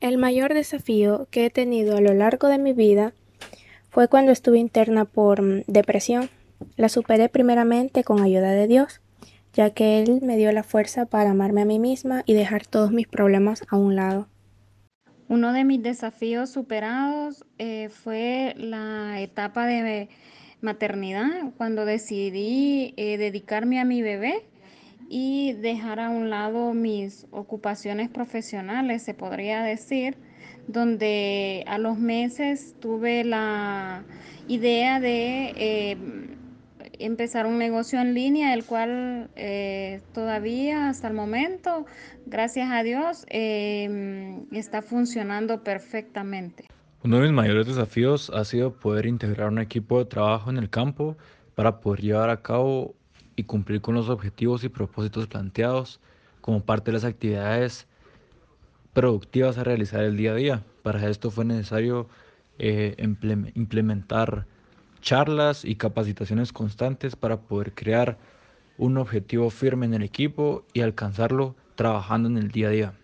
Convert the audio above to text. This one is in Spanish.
El mayor desafío que he tenido a lo largo de mi vida fue cuando estuve interna por mm, depresión. La superé primeramente con ayuda de Dios, ya que Él me dio la fuerza para amarme a mí misma y dejar todos mis problemas a un lado. Uno de mis desafíos superados eh, fue la etapa de maternidad, cuando decidí eh, dedicarme a mi bebé y dejar a un lado mis ocupaciones profesionales, se podría decir, donde a los meses tuve la idea de eh, empezar un negocio en línea, el cual eh, todavía hasta el momento, gracias a Dios, em, está funcionando perfectamente. Uno de mis mayores desafíos ha sido poder integrar un equipo de trabajo en el campo para poder llevar a cabo y cumplir con los objetivos y propósitos planteados como parte de las actividades productivas a realizar el día a día. Para esto fue necesario eh, implementar charlas y capacitaciones constantes para poder crear un objetivo firme en el equipo y alcanzarlo trabajando en el día a día.